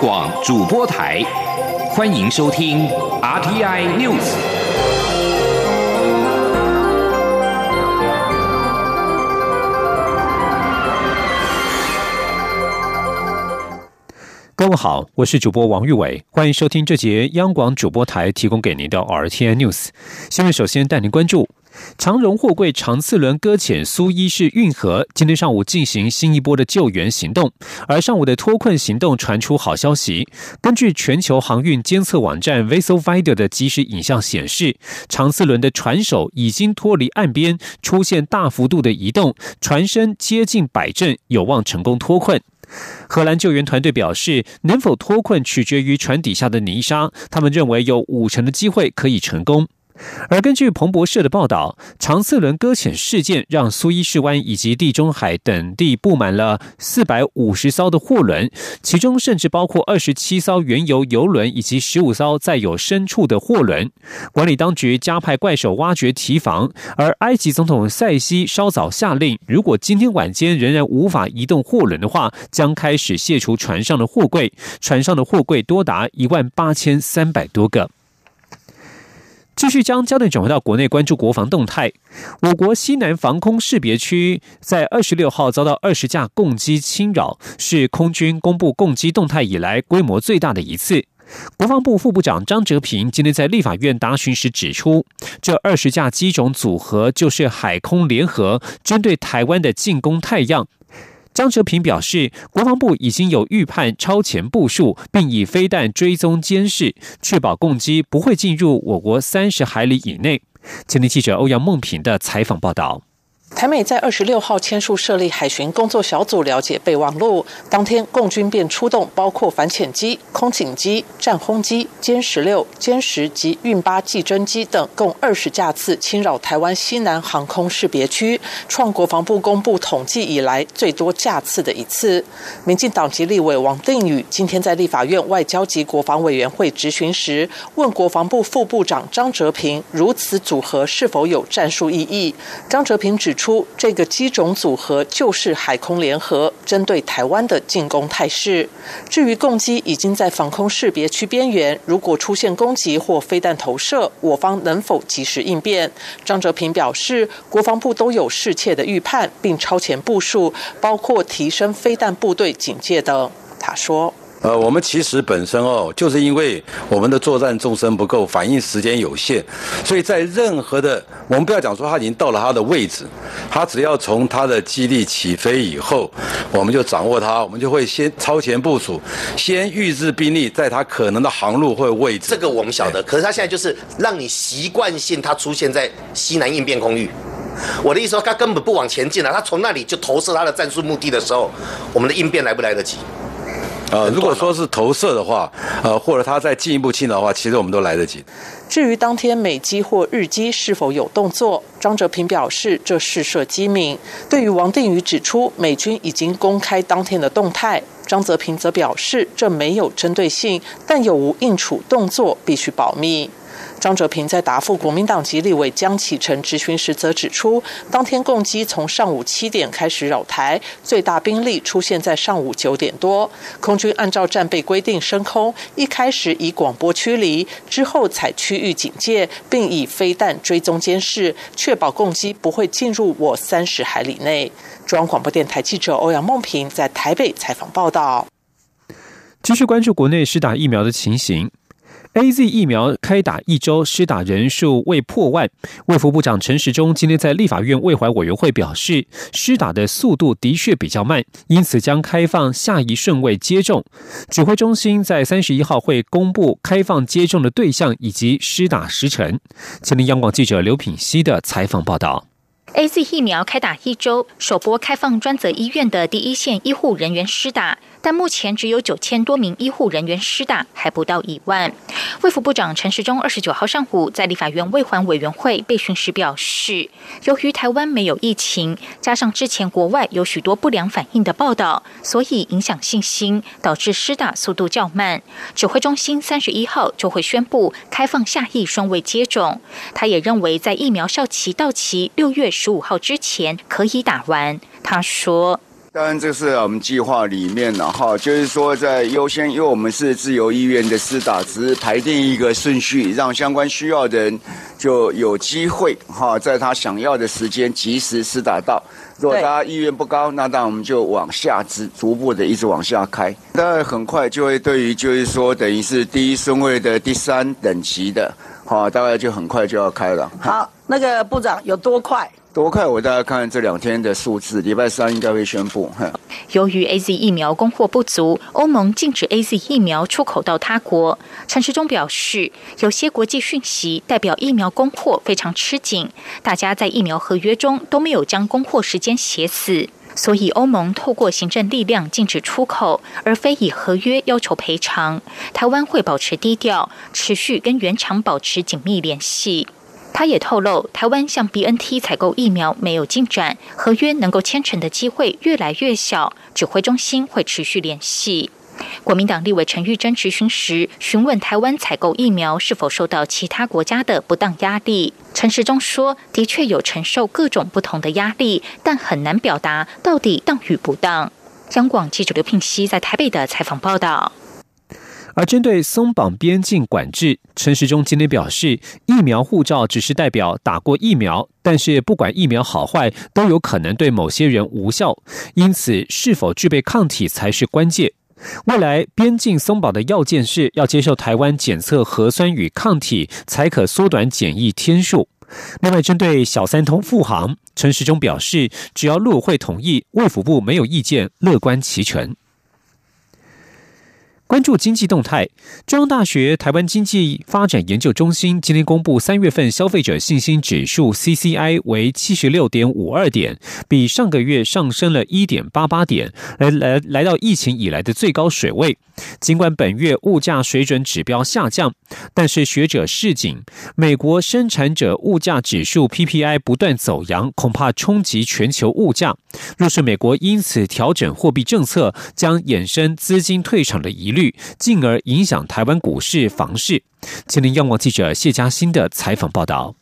广主播台，欢迎收听 RTI News。各位好，我是主播王玉伟，欢迎收听这节央广主播台提供给您的 RTI News 下面。首先带您关注。长荣货柜长次轮搁浅苏伊士运河，今天上午进行新一波的救援行动。而上午的脱困行动传出好消息，根据全球航运监测网站 Vessel Finder 的即时影像显示，长次轮的船首已经脱离岸边，出现大幅度的移动，船身接近摆正，有望成功脱困。荷兰救援团队表示，能否脱困取决于船底下的泥沙，他们认为有五成的机会可以成功。而根据彭博社的报道，长次轮搁浅事件让苏伊士湾以及地中海等地布满了四百五十艘的货轮，其中甚至包括二十七艘原油油轮以及十五艘载有牲畜的货轮。管理当局加派怪手挖掘堤防，而埃及总统塞西稍早下令，如果今天晚间仍然无法移动货轮的话，将开始卸除船上的货柜。船上的货柜多达一万八千三百多个。继续将焦点转回到国内，关注国防动态。我国西南防空识别区在二十六号遭到二十架共机侵扰，是空军公布共机动态以来规模最大的一次。国防部副部长张哲平今天在立法院答询时指出，这二十架机种组合就是海空联合针对台湾的进攻太阳。张哲平表示，国防部已经有预判超前部署，并以飞弹追踪监视，确保攻击不会进入我国三十海里以内。前天记者欧阳梦平的采访报道。台美在二十六号签署设立海巡工作小组了解备忘录，当天共军便出动包括反潜机、空警机、战轰机、歼十六、歼十及运八计侦机等共二十架次侵扰台湾西南航空识别区，创国防部公布统计以来最多架次的一次。民进党籍立委王定宇今天在立法院外交及国防委员会质询时，问国防部副部长张哲平，如此组合是否有战术意义？张哲平指。出这个机种组合就是海空联合，针对台湾的进攻态势。至于攻击已经在防空识别区边缘，如果出现攻击或飞弹投射，我方能否及时应变？张哲平表示，国防部都有适切的预判，并超前部署，包括提升飞弹部队警戒等。他说。呃，我们其实本身哦，就是因为我们的作战纵深不够，反应时间有限，所以在任何的，我们不要讲说他已经到了他的位置，他只要从他的基地起飞以后，我们就掌握它，我们就会先超前部署，先预置兵力在他可能的航路或位置。这个我们晓得，可是他现在就是让你习惯性他出现在西南应变空域。我的意思说，他根本不往前进了，他从那里就投射他的战术目的的时候，我们的应变来不来得及？呃，如果说是投射的话，呃，或者他再进一步侵扰的话，其实我们都来得及。至于当天美机或日机是否有动作，张哲平表示这是涉机敏。对于王定宇指出美军已经公开当天的动态，张泽平则表示这没有针对性，但有无应处动作必须保密。张哲平在答复国民党籍立委江启臣质询时，则指出，当天共机从上午七点开始扰台，最大兵力出现在上午九点多。空军按照战备规定升空，一开始以广播驱离，之后采区域警戒，并以飞弹追踪监视，确保共机不会进入我三十海里内。中央广播电台记者欧阳梦平在台北采访报道。继续关注国内施打疫苗的情形。A Z 疫苗开打一周，施打人数未破万。卫福部长陈时中今天在立法院卫怀委员会表示，施打的速度的确比较慢，因此将开放下一顺位接种。指挥中心在三十一号会公布开放接种的对象以及施打时程。前听央广记者刘品希的采访报道。A Z 疫苗开打一周，首波开放专责医院的第一线医护人员施打。但目前只有九千多名医护人员施打，还不到一万。卫福部长陈时中二十九号上午在立法院卫环委员会备询时表示，由于台湾没有疫情，加上之前国外有许多不良反应的报道，所以影响信心，导致施打速度较慢。指挥中心三十一号就会宣布开放下一双位接种。他也认为，在疫苗效期到期六月十五号之前可以打完。他说。当然，这是我们计划里面的哈，就是说在优先，因为我们是自由意愿的施打，只是排定一个顺序，让相关需要的人就有机会哈，在他想要的时间及时施打到。如果大家意愿不高，那当然我们就往下逐逐步的一直往下开。当然很快就会对于就是说等于是第一顺位的第三等级的，好，大概就很快就要开了。好，那个部长有多快？多快？我大概看这两天的数字，礼拜三应该会宣布。由于 A Z 疫苗供货不足，欧盟禁止 A Z 疫苗出口到他国。陈时中表示，有些国际讯息代表疫苗供货非常吃紧，大家在疫苗合约中都没有将供货时间写死，所以欧盟透过行政力量禁止出口，而非以合约要求赔偿。台湾会保持低调，持续跟原厂保持紧密联系。他也透露，台湾向 B N T 采购疫苗没有进展，合约能够签成的机会越来越小。指挥中心会持续联系。国民党立委陈玉珍质询时，询问台湾采购疫苗是否受到其他国家的不当压力。陈时中说，的确有承受各种不同的压力，但很难表达到底当与不当。央广记者刘聘熙在台北的采访报道。而针对松绑边境管制，陈时中今天表示，疫苗护照只是代表打过疫苗，但是不管疫苗好坏，都有可能对某些人无效，因此是否具备抗体才是关键。未来边境松绑的要件是要接受台湾检测核酸与抗体，才可缩短检疫天数。另外，针对小三通复航，陈时中表示，只要陆会同意，卫福部没有意见，乐观其成。关注经济动态，中央大学台湾经济发展研究中心今天公布三月份消费者信心指数 （CCI） 为七十六点五二点，比上个月上升了一点八八点，来来来到疫情以来的最高水位。尽管本月物价水准指标下降，但是学者示警，美国生产者物价指数 （PPI） 不断走扬，恐怕冲击全球物价。若是美国因此调整货币政策，将衍生资金退场的疑虑。进而影响台湾股市、房市。今天央望记者谢嘉欣的采访报道。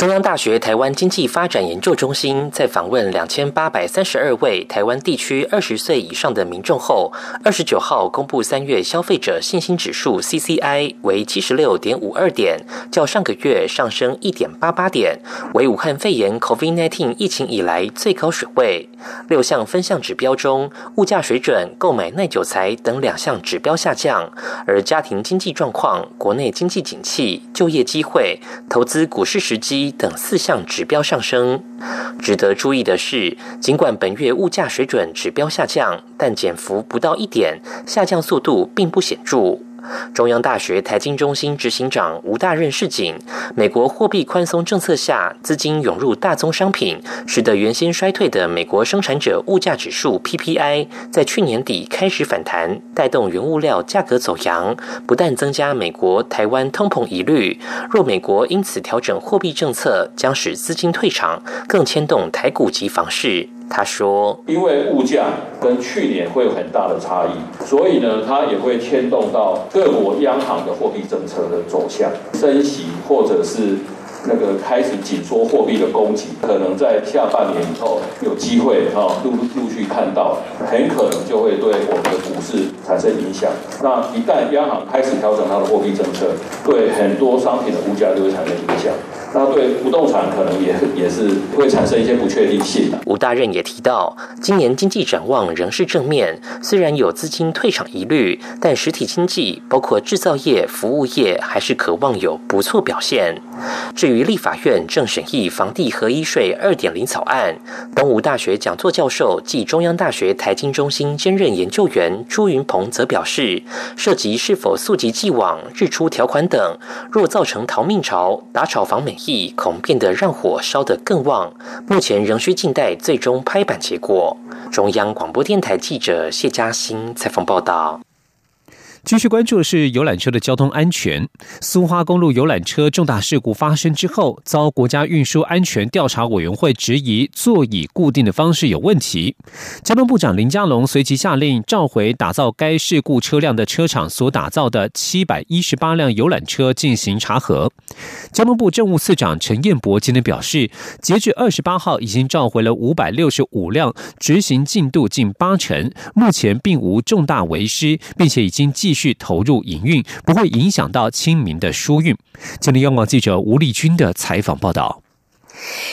中央大学台湾经济发展研究中心在访问两千八百三十二位台湾地区二十岁以上的民众后，二十九号公布三月消费者信心指数 （CCI） 为七十六点五二点，较上个月上升一点八八点，为武汉肺炎 （COVID-19） 疫情以来最高水位。六项分项指标中，物价水准、购买耐久材等两项指标下降，而家庭经济状况、国内经济景气、就业机会、投资股市时机。等四项指标上升。值得注意的是，尽管本月物价水准指标下降，但减幅不到一点，下降速度并不显著。中央大学财经中心执行长吴大任示警，美国货币宽松政策下，资金涌入大宗商品，使得原先衰退的美国生产者物价指数 PPI 在去年底开始反弹，带动原物料价格走扬，不但增加美国、台湾通膨疑虑。若美国因此调整货币政策，将使资金退场，更牵动台股及房市。他说：“因为物价跟去年会有很大的差异，所以呢，它也会牵动到各国央行的货币政策的走向，升息或者是那个开始紧缩货币的供给，可能在下半年以后有机会哈陆陆续看到，很可能就会对我们的股市产生影响。那一旦央行开始调整它的货币政策，对很多商品的物价就会产生影响。”那对不动产可能也也是会产生一些不确定性。吴大任也提到，今年经济展望仍是正面，虽然有资金退场疑虑，但实体经济包括制造业、服务业还是渴望有不错表现。至于立法院正审议房地合一税二点零草案，东吴大学讲座教授暨中央大学财经中心兼任研究员朱云鹏则表示，涉及是否溯及既往、日出条款等，若造成逃命潮，打炒房美。亦恐变得让火烧得更旺，目前仍需静待最终拍板结果。中央广播电台记者谢嘉欣采访报道。继续关注的是游览车的交通安全。苏花公路游览车重大事故发生之后，遭国家运输安全调查委员会质疑座椅固定的方式有问题。交通部长林佳龙随即下令召回打造该事故车辆的车厂所打造的七百一十八辆游览车进行查核。交通部政务次长陈彦博今天表示，截至二十八号已经召回了五百六十五辆，执行进度近八成，目前并无重大违失，并且已经继续投入营运，不会影响到清明的疏运。今天央广记者吴丽君的采访报道。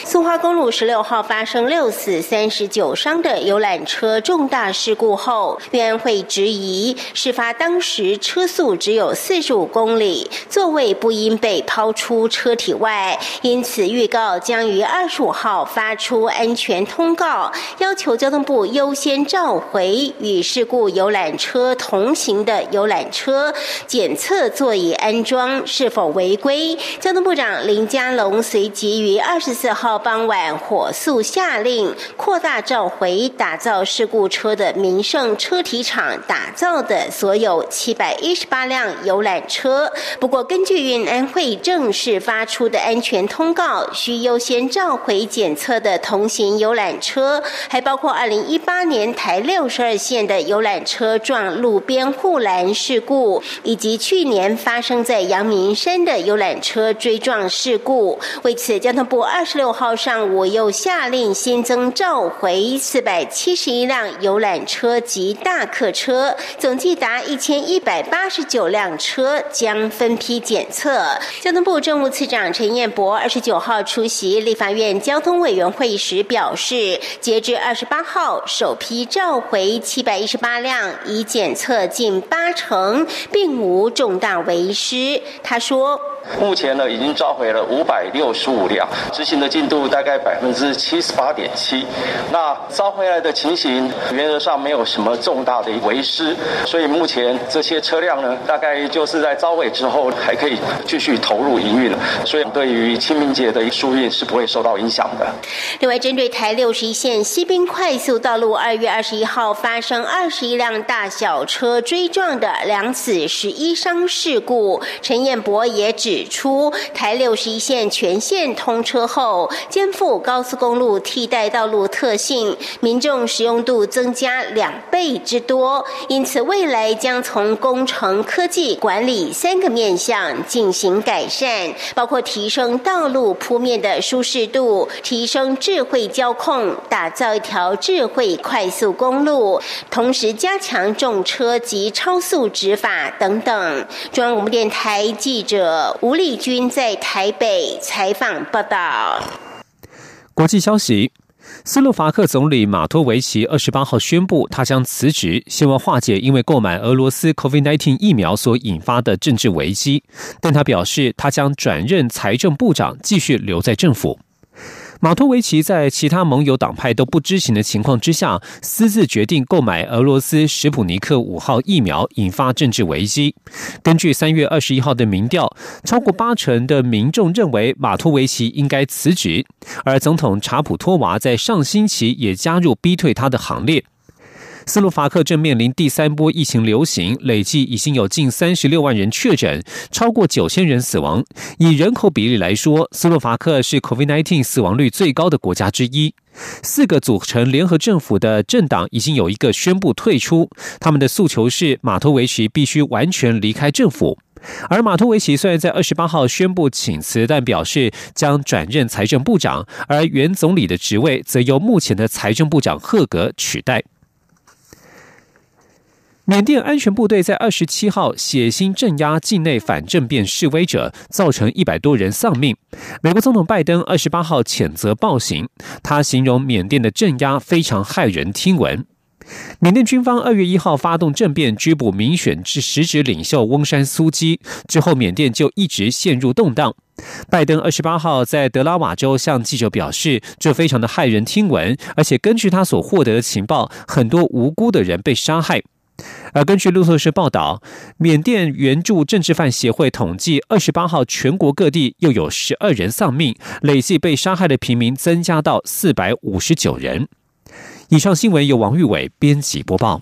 松花公路十六号发生六死三十九伤的游览车重大事故后，运安会质疑，事发当时车速只有四十五公里，座位不应被抛出车体外，因此预告将于二十五号发出安全通告，要求交通部优先召回与事故游览车同行的游览车，检测座椅安装是否违规。交通部长林佳龙随即于二十。四号傍晚，火速下令扩大召回打造事故车的民盛车体厂打造的所有七百一十八辆游览车。不过，根据运安会正式发出的安全通告，需优先召回检测的同行游览车，还包括二零一八年台六十二线的游览车撞路边护栏事故，以及去年发生在阳明山的游览车追撞事故。为此，交通部二。十六号上午又下令新增召回四百七十一辆游览车及大客车，总计达一千一百八十九辆车将分批检测。交通部政务次长陈彦博二十九号出席立法院交通委员会时表示，截至二十八号，首批召回七百一十八辆，已检测近八成，并无重大违失。他说。目前呢，已经召回了五百六十五辆，执行的进度大概百分之七十八点七。那召回来的情形，原则上没有什么重大的违失，所以目前这些车辆呢，大概就是在召回之后还可以继续投入营运，所以对于清明节的疏运是不会受到影响的。另外，针对台六十一线西滨快速道路二月二十一号发生二十一辆大小车追撞的两死十一伤事故，陈彦博也指。指出，台六十一线全线通车后，肩负高速公路替代道路特性，民众使用度增加两倍之多。因此，未来将从工程、科技、管理三个面向进行改善，包括提升道路铺面的舒适度，提升智慧交控，打造一条智慧快速公路，同时加强重车及超速执法等等。中央广播电台记者。吴立军在台北采访报道。国际消息：斯洛伐克总理马托维奇二十八号宣布，他将辞职，希望化解因为购买俄罗斯 COVID-19 疫苗所引发的政治危机。但他表示，他将转任财政部长，继续留在政府。马托维奇在其他盟友党派都不知情的情况之下，私自决定购买俄罗斯史普尼克五号疫苗，引发政治危机。根据三月二十一号的民调，超过八成的民众认为马托维奇应该辞职，而总统查普托娃在上星期也加入逼退他的行列。斯洛伐克正面临第三波疫情流行，累计已经有近三十六万人确诊，超过九千人死亡。以人口比例来说，斯洛伐克是 COVID-19 死亡率最高的国家之一。四个组成联合政府的政党已经有一个宣布退出，他们的诉求是马托维奇必须完全离开政府。而马托维奇虽然在二十八号宣布请辞，但表示将转任财政部长，而原总理的职位则由目前的财政部长赫格取代。缅甸安全部队在二十七号血腥镇压境内反政变示威者，造成一百多人丧命。美国总统拜登二十八号谴责暴行，他形容缅甸的镇压非常骇人听闻。缅甸军方二月一号发动政变，拘捕民选之实职领袖翁山苏基之后，缅甸就一直陷入动荡。拜登二十八号在德拉瓦州向记者表示，这非常的骇人听闻，而且根据他所获得的情报，很多无辜的人被杀害。而根据路透社报道，缅甸援助政治犯协会统计，二十八号全国各地又有十二人丧命，累计被杀害的平民增加到四百五十九人。以上新闻由王玉伟编辑播报。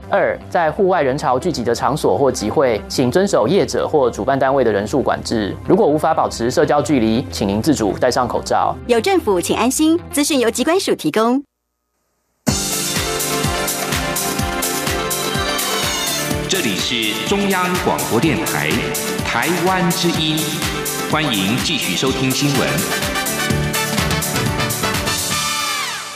二，在户外人潮聚集的场所或集会，请遵守业者或主办单位的人数管制。如果无法保持社交距离，请您自主戴上口罩。有政府，请安心。资讯由机关署提供。这里是中央广播电台台湾之音，欢迎继续收听新闻。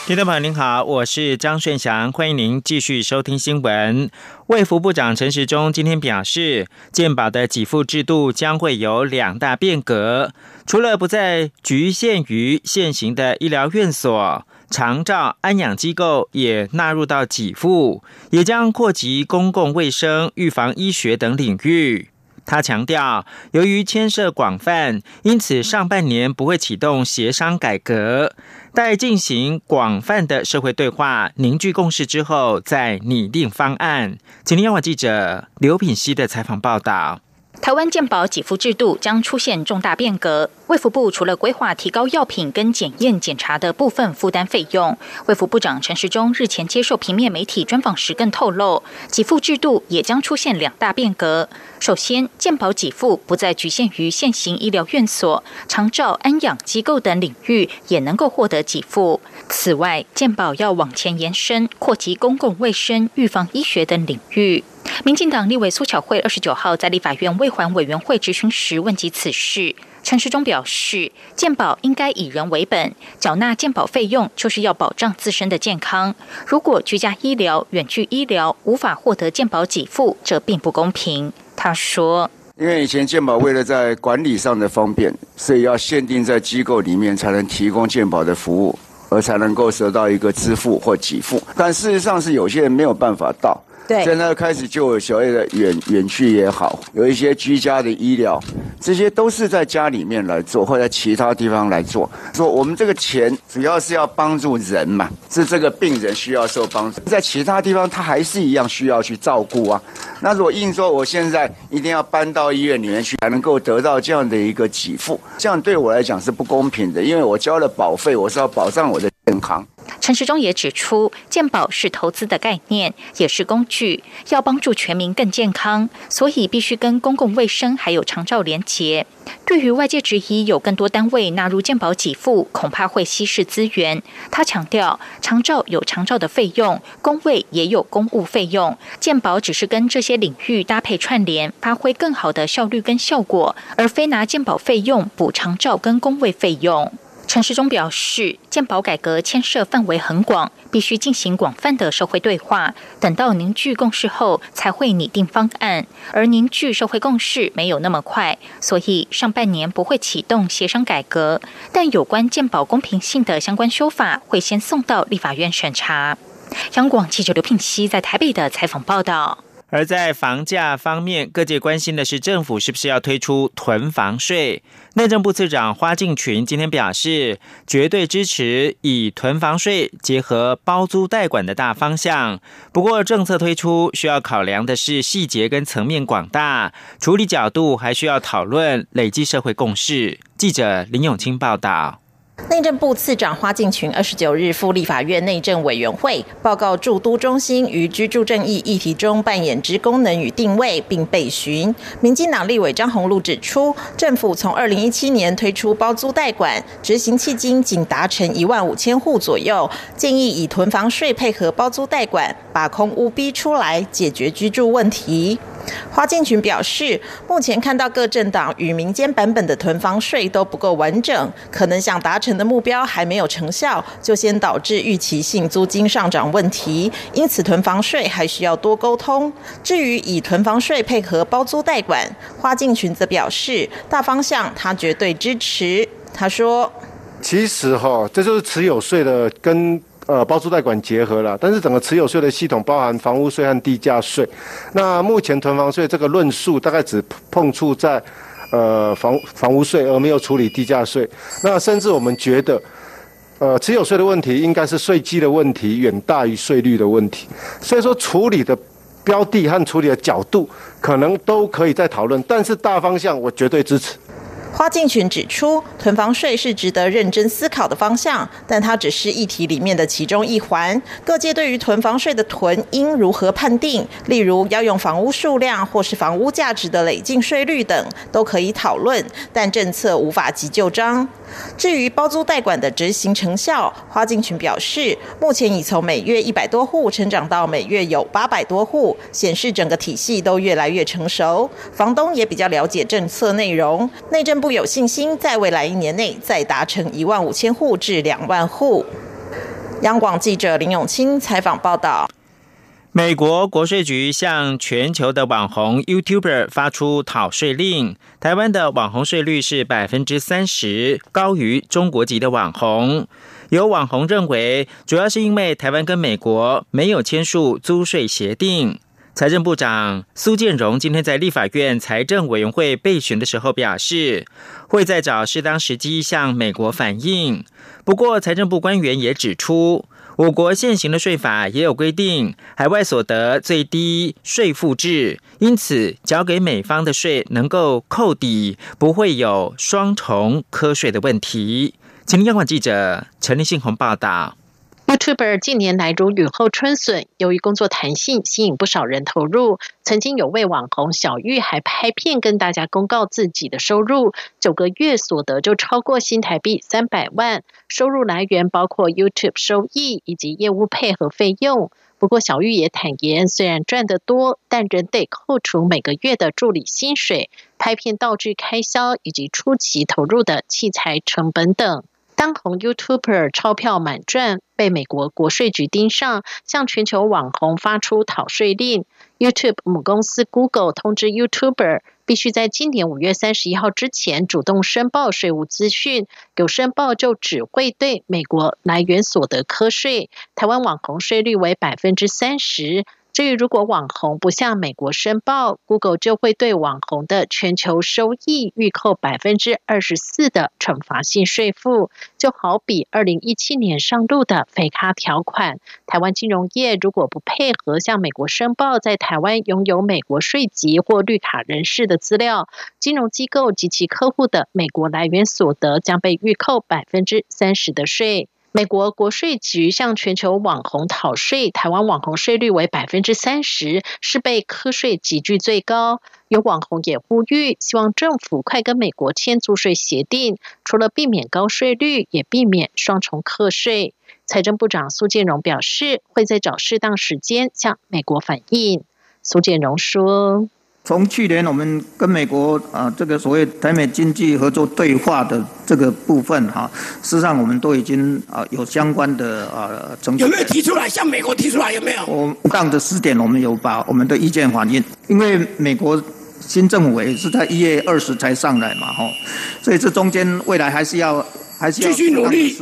听众朋友您好，我是张顺祥，欢迎您继续收听新闻。卫福部长陈时中今天表示，健保的给付制度将会有两大变革，除了不再局限于现行的医疗院所、长照安养机构，也纳入到给付，也将扩及公共卫生、预防医学等领域。他强调，由于牵涉广泛，因此上半年不会启动协商改革。待进行广泛的社会对话、凝聚共识之后，再拟定方案。请听央广记者刘品熙的采访报道。台湾健保给付制度将出现重大变革。卫福部除了规划提高药品跟检验检查的部分负担费用，卫福部长陈时中日前接受平面媒体专访时更透露，给付制度也将出现两大变革。首先，健保给付不再局限于现行医疗院所、长照安养机构等领域，也能够获得给付。此外，健保要往前延伸，扩及公共卫生、预防医学等领域。民进党立委苏巧慧二十九号在立法院卫环委员会质询时问及此事，陈时中表示，健保应该以人为本，缴纳健保费用就是要保障自身的健康。如果居家医疗、远距医疗无法获得健保给付，这并不公平。他说：“因为以前健保为了在管理上的方便，所以要限定在机构里面才能提供健保的服务，而才能够得到一个支付或给付。但事实上是有些人没有办法到。”现在开始就有所谓的远远距也好，有一些居家的医疗，这些都是在家里面来做，或者其他地方来做。说我们这个钱主要是要帮助人嘛，是这个病人需要受帮助，在其他地方他还是一样需要去照顾啊。那如果硬说我现在一定要搬到医院里面去才能够得到这样的一个给付，这样对我来讲是不公平的，因为我交了保费，我是要保障我的健康。陈时中也指出，健保是投资的概念，也是工具，要帮助全民更健康，所以必须跟公共卫生还有长照连结。对于外界质疑有更多单位纳入健保给付，恐怕会稀释资源。他强调，长照有长照的费用，公卫也有公务费用，健保只是跟这些领域搭配串联，发挥更好的效率跟效果，而非拿健保费用补长照跟公卫费用。陈时中表示，健保改革牵涉范围很广，必须进行广泛的社会对话。等到凝聚共识后，才会拟定方案。而凝聚社会共识没有那么快，所以上半年不会启动协商改革。但有关健保公平性的相关修法，会先送到立法院审查。央广记者刘聘熙在台北的采访报道。而在房价方面，各界关心的是政府是不是要推出囤房税。内政部次长花敬群今天表示，绝对支持以囤房税结合包租代管的大方向。不过，政策推出需要考量的是细节跟层面广大，处理角度还需要讨论，累积社会共识。记者林永清报道。内政部次长花敬群二十九日赴立法院内政委员会报告驻都中心于居住正义议题中扮演之功能与定位，并备询。民进党立委张宏禄指出，政府从二零一七年推出包租代管，执行迄今仅达成一万五千户左右，建议以囤房税配合包租代管，把空屋逼出来，解决居住问题。花敬群表示，目前看到各政党与民间版本的囤房税都不够完整，可能想达成的目标还没有成效，就先导致预期性租金上涨问题。因此，囤房税还需要多沟通。至于以囤房税配合包租代管，花敬群则表示，大方向他绝对支持。他说：“其实哈，这就是持有税的跟。”呃，包租代管结合了，但是整个持有税的系统包含房屋税和地价税。那目前囤房税这个论述大概只碰触在呃房房屋税，而没有处理地价税。那甚至我们觉得，呃，持有税的问题应该是税基的问题远大于税率的问题，所以说处理的标的和处理的角度可能都可以再讨论，但是大方向我绝对支持。花敬群指出，囤房税是值得认真思考的方向，但它只是议题里面的其中一环。各界对于囤房税的囤应如何判定，例如要用房屋数量或是房屋价值的累进税率等，都可以讨论，但政策无法急就章。至于包租代管的执行成效，花敬群表示，目前已从每月一百多户成长到每月有八百多户，显示整个体系都越来越成熟，房东也比较了解政策内容。内政部。有信心在未来一年内再达成一万五千户至两万户。央广记者林永清采访报道。美国国税局向全球的网红 YouTuber 发出讨税令，台湾的网红税率是百分之三十，高于中国籍的网红。有网红认为，主要是因为台湾跟美国没有签署租税协定。财政部长苏建荣今天在立法院财政委员会备询的时候表示，会再找适当时机向美国反映。不过，财政部官员也指出，我国现行的税法也有规定海外所得最低税负制，因此交给美方的税能够扣抵，不会有双重科税的问题。请央广记者陈立信鸿报道。YouTuber 近年来如雨后春笋，由于工作弹性，吸引不少人投入。曾经有位网红小玉还拍片跟大家公告自己的收入，九个月所得就超过新台币三百万。收入来源包括 YouTube 收益以及业务配合费用。不过小玉也坦言，虽然赚得多，但仍得扣除每个月的助理薪水、拍片道具开销以及初期投入的器材成本等。当红 YouTuber 钞票满赚，被美国国税局盯上，向全球网红发出讨税令。YouTube 母公司 Google 通知 YouTuber，必须在今年五月三十一号之前主动申报税务资讯，有申报就只会对美国来源所得科税。台湾网红税率为百分之三十。至于如果网红不向美国申报，Google 就会对网红的全球收益预扣百分之二十四的惩罚性税负，就好比二零一七年上路的非卡条款。台湾金融业如果不配合向美国申报在台湾拥有美国税籍或绿卡人士的资料，金融机构及其客户的美国来源所得将被预扣百分之三十的税。美国国税局向全球网红讨税，台湾网红税率为百分之三十，是被科税集聚最高。有网红也呼吁，希望政府快跟美国签租税协定，除了避免高税率，也避免双重课税。财政部长苏建荣表示，会在找适当时间向美国反映。苏建荣说。从去年我们跟美国啊这个所谓台美经济合作对话的这个部分哈，事实上我们都已经啊有相关的啊成有没有提出来向美国提出来有没有？我当的时点我们有把我们的意见反映，因为美国新政府也是在一月二十才上来嘛哈，所以这中间未来还是要还是要继续努力。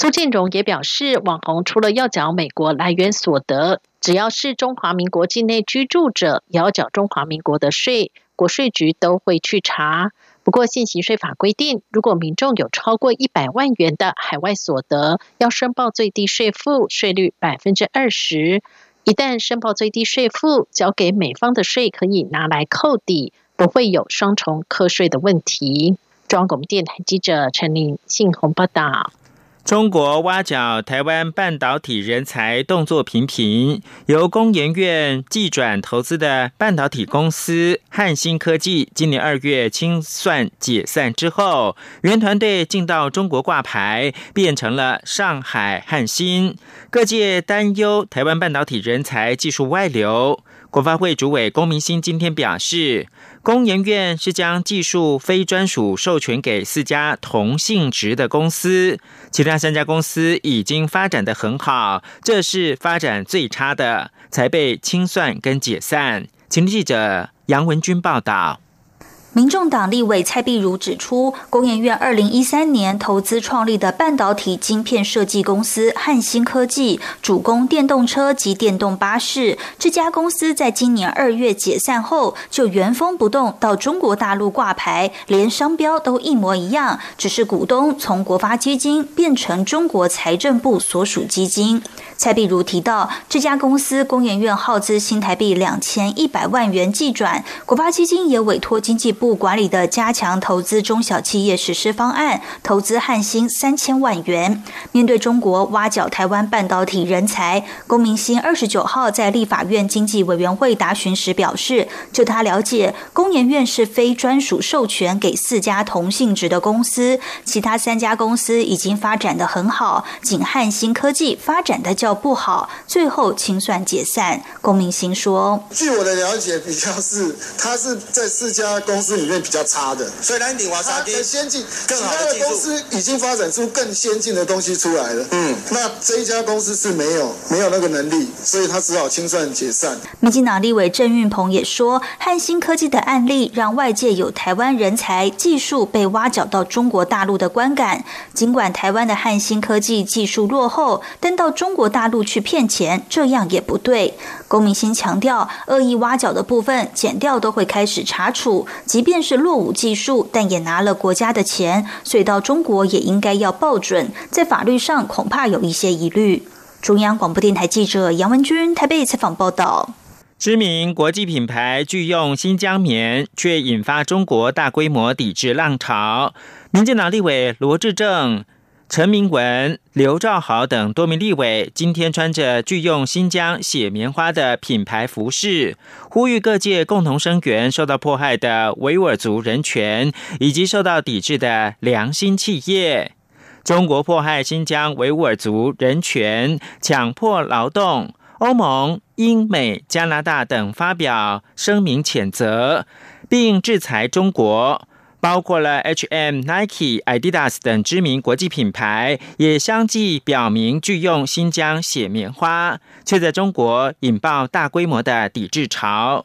苏建荣也表示，网红除了要缴美国来源所得。只要是中华民国境内居住者，也要缴中华民国的税，国税局都会去查。不过现行税法规定，如果民众有超过一百万元的海外所得，要申报最低税负，税率百分之二十。一旦申报最低税负，交给美方的税可以拿来扣抵，不会有双重课税的问题。中央广播电台记者陈玲信鸿报道。中国挖角台湾半导体人才动作频频，由工研院技转投资的半导体公司汉芯科技，今年二月清算解散之后，原团队进到中国挂牌，变成了上海汉芯。各界担忧台湾半导体人才技术外流。国发会主委龚明鑫今天表示，工研院是将技术非专属授权给四家同性质的公司，其他三家公司已经发展的很好，这是发展最差的，才被清算跟解散。请记者杨文军报道。民众党立委蔡碧如指出，工研院二零一三年投资创立的半导体晶片设计公司汉芯科技，主攻电动车及电动巴士。这家公司在今年二月解散后，就原封不动到中国大陆挂牌，连商标都一模一样，只是股东从国发基金变成中国财政部所属基金。蔡碧如提到，这家公司工研院耗资新台币两千一百万元计转，国发基金也委托经济。部管理的加强投资中小企业实施方案，投资汉芯三千万元。面对中国挖角台湾半导体人才，龚明鑫二十九号在立法院经济委员会答询时表示，就他了解，工研院是非专属授权给四家同性质的公司，其他三家公司已经发展的很好，仅汉芯科技发展的较不好，最后清算解散。龚明鑫说：“据我的了解，比较是他是在四家公司。”里面比较差的，所以蓝鼎华沙很先进，更好的公司已经发展出更先进的东西出来了。嗯，那这一家公司是没有没有那个能力，所以他只好清算解散。民进党立委郑运鹏也说，汉芯科技的案例让外界有台湾人才技术被挖角到中国大陆的观感。尽管台湾的汉芯科技技术落后，但到中国大大陆去骗钱，这样也不对。龚明鑫强调，恶意挖角的部分减掉都会开始查处。即便是落伍技术，但也拿了国家的钱，所以到中国也应该要报准。在法律上恐怕有一些疑虑。中央广播电台记者杨文君台北采访报道。知名国际品牌拒用新疆棉，却引发中国大规模抵制浪潮。民进党立委罗志正。陈明文、刘兆豪等多名立委今天穿着具用新疆血棉花的品牌服饰，呼吁各界共同声援受到迫害的维吾尔族人权以及受到抵制的良心企业。中国迫害新疆维吾尔族人权、强迫劳动，欧盟、英美、加拿大等发表声明谴责，并制裁中国。包括了 H&M、Nike、Adidas 等知名国际品牌，也相继表明拒用新疆血棉花，却在中国引爆大规模的抵制潮。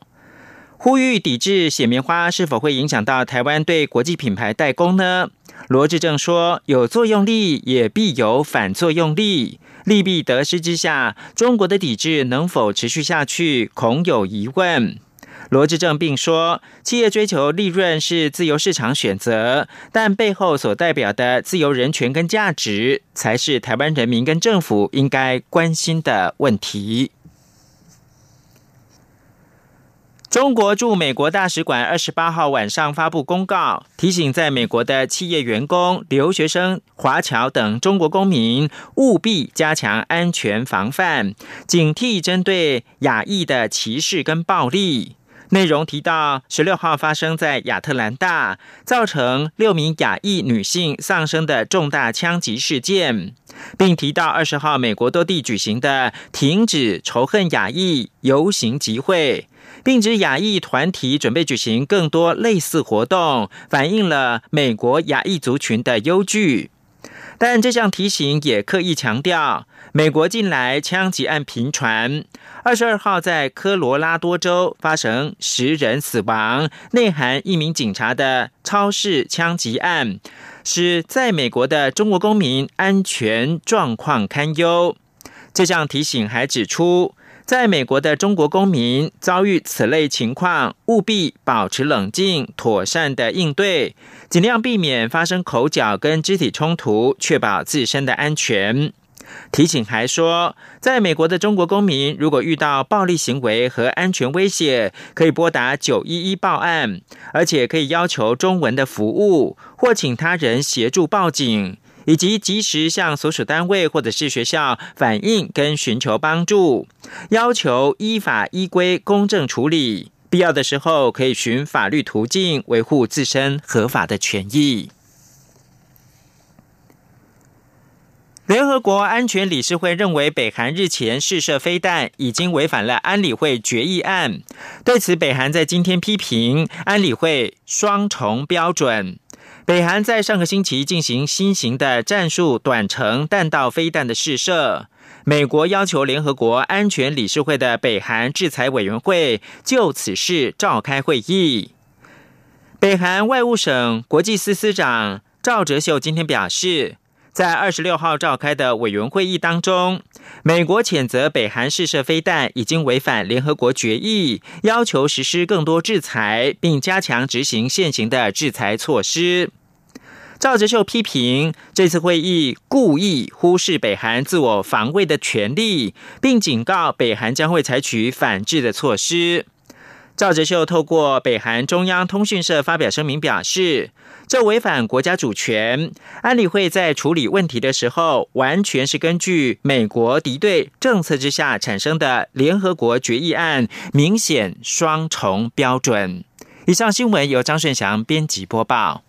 呼吁抵制血棉花，是否会影响到台湾对国际品牌代工呢？罗志正说：“有作用力，也必有反作用力，利弊得失之下，中国的抵制能否持续下去，恐有疑问。”罗志正并说，企业追求利润是自由市场选择，但背后所代表的自由人权跟价值，才是台湾人民跟政府应该关心的问题。中国驻美国大使馆二十八号晚上发布公告，提醒在美国的企业员工、留学生、华侨等中国公民，务必加强安全防范，警惕针对亚裔的歧视跟暴力。内容提到，十六号发生在亚特兰大，造成六名亚裔女性丧生的重大枪击事件，并提到二十号美国多地举行的停止仇恨亚裔游行集会，并指亚裔团体准备举行更多类似活动，反映了美国亚裔族群的忧惧。但这项提醒也刻意强调，美国近来枪击案频传。二十二号在科罗拉多州发生十人死亡、内含一名警察的超市枪击案，使在美国的中国公民安全状况堪忧。这项提醒还指出。在美国的中国公民遭遇此类情况，务必保持冷静，妥善的应对，尽量避免发生口角跟肢体冲突，确保自身的安全。提醒还说，在美国的中国公民如果遇到暴力行为和安全威胁，可以拨打九一一报案，而且可以要求中文的服务，或请他人协助报警。以及及时向所属单位或者是学校反映跟寻求帮助，要求依法依规公正处理，必要的时候可以循法律途径维护自身合法的权益。联合国安全理事会认为，北韩日前试射飞弹已经违反了安理会决议案，对此，北韩在今天批评安理会双重标准。北韩在上个星期进行新型的战术短程弹道飞弹的试射，美国要求联合国安全理事会的北韩制裁委员会就此事召开会议。北韩外务省国际司司长赵哲秀今天表示，在二十六号召开的委员会议当中，美国谴责北韩试射飞弹已经违反联合国决议，要求实施更多制裁，并加强执行现行的制裁措施。赵哲秀批评这次会议故意忽视北韩自我防卫的权利，并警告北韩将会采取反制的措施。赵哲秀透过北韩中央通讯社发表声明表示，这违反国家主权。安理会在处理问题的时候，完全是根据美国敌对政策之下产生的联合国决议案，明显双重标准。以上新闻由张顺祥编辑播报。